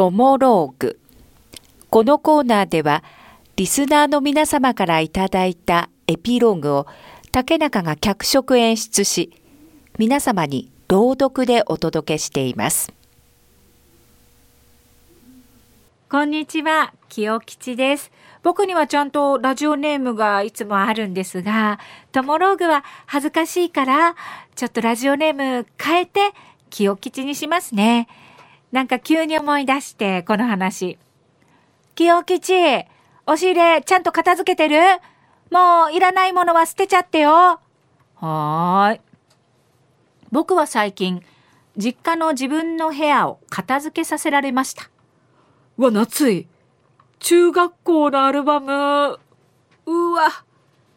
トモローグ。このコーナーでは、リスナーの皆様からいただいたエピローグを竹中が脚色演出し、皆様に朗読でお届けしています。こんにちは、清吉です。僕にはちゃんとラジオネームがいつもあるんですが、トモローグは恥ずかしいから、ちょっとラジオネーム変えて、清吉にしますね。なんか急に思い出して、この話。清吉、押し入れちゃんと片付けてる？もういらないものは捨てちゃってよ。はーい。僕は最近、実家の自分の部屋を片付けさせられました。うわ、夏い。中学校のアルバム。うわ。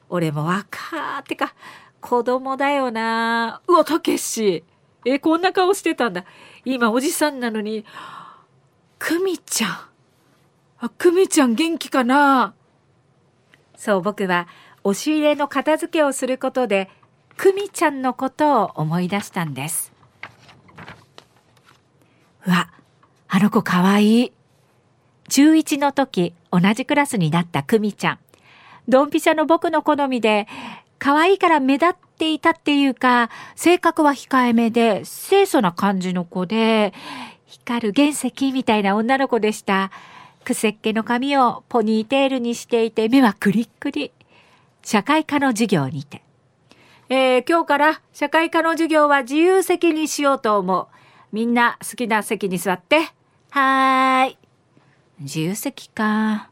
俺も若ってか、子供だよな。うわ、たけし。え、こんな顔してたんだ。今おじさんなのに。くみちゃん。あ、くみちゃん元気かな？そう、僕は押し入れの片付けをすることで、くみちゃんのことを思い出したんです。うわ、あの子かわいい。中1の時、同じクラスになった久美ちゃん。ドンピシャの僕の好みで、可愛いから目立っていたっていうか、性格は控えめで、清楚な感じの子で、光る原石みたいな女の子でした。くせっ気の髪をポニーテールにしていて、目はクリックリ。社会科の授業にて。えー、今日から社会科の授業は自由席にしようと思う。みんな好きな席に座って。はーい。自由席か。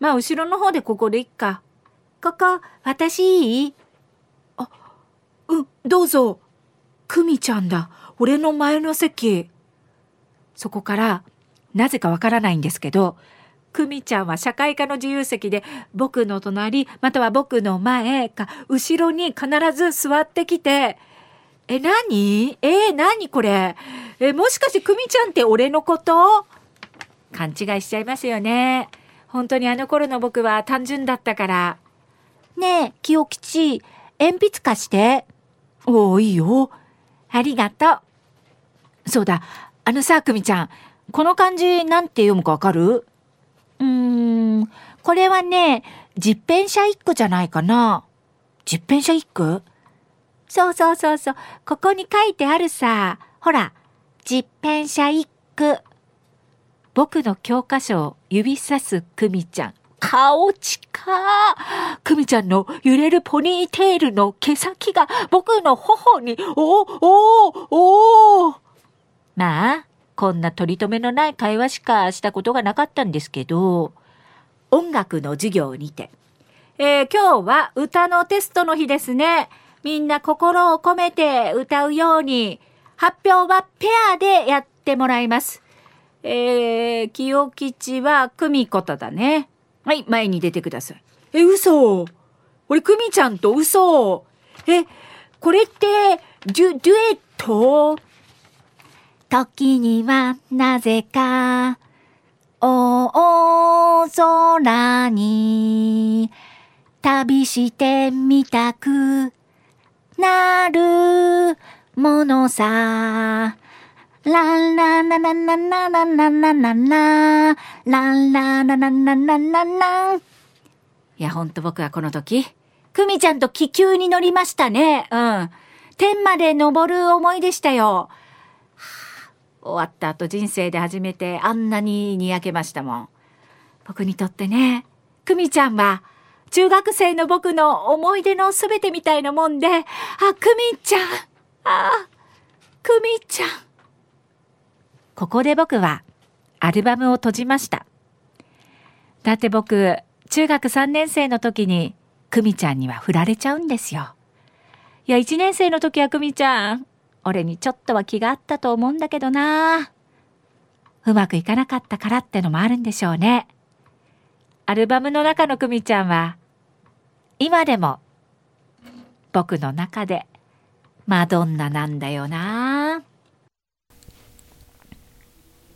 まあ、後ろの方でここでいっか。ここ、私いい、どうぞ。くみちゃんだ。俺の前の席。そこから、なぜかわからないんですけど、くみちゃんは社会科の自由席で僕の隣または僕の前か後ろに必ず座ってきて、え、何？え何これ？え、もしかしてくみちゃんって俺のこと？勘違いしちゃいますよね。本当にあの頃の僕は単純だったから。ねえ、清吉、鉛筆貸して。おお、いいよ。ありがとう。そうだ、あのさ、くみちゃん、この漢字なんて読むかわかる？うーん、これはね、実編者一句じゃないかな。実編者一句？そうそうそうそう。ここに書いてあるさ。ほら、実編者一句。僕の教科書を指さす久美ちゃん。顔近久美ちゃんの揺れるポニーテールの毛先が僕の頬に、おおおおまあ、こんな取り留めのない会話しかしたことがなかったんですけど、音楽の授業にて。えー、今日は歌のテストの日ですね。みんな心を込めて歌うように、発表はペアでやってもらいます。えー、清吉は久美子とだね。はい、前に出てください。え、嘘俺、久美ちゃんと嘘え、これって、デュ、デュエット？時にはなぜか、大空に旅してみたくなるものさ。ランランラランランラランランランランランランランラランランランランランいや、ほんと僕はこの時、クミちゃんと気球に乗りましたね。うん。天まで登る思いでしたよ。終わった後人生で初めてあんなににやけましたもん。僕にとってね、クミちゃんは、中学生の僕の思い出のすべてみたいなもんで、あ、クミちゃん、あ、クミちゃん。ここで僕はアルバムを閉じました。だって僕、中学3年生の時に、久美ちゃんには振られちゃうんですよ。いや、1年生の時は久美ちゃん、俺にちょっとは気があったと思うんだけどな。うまくいかなかったからってのもあるんでしょうね。アルバムの中の久美ちゃんは、今でも僕の中でマドンナなんだよな。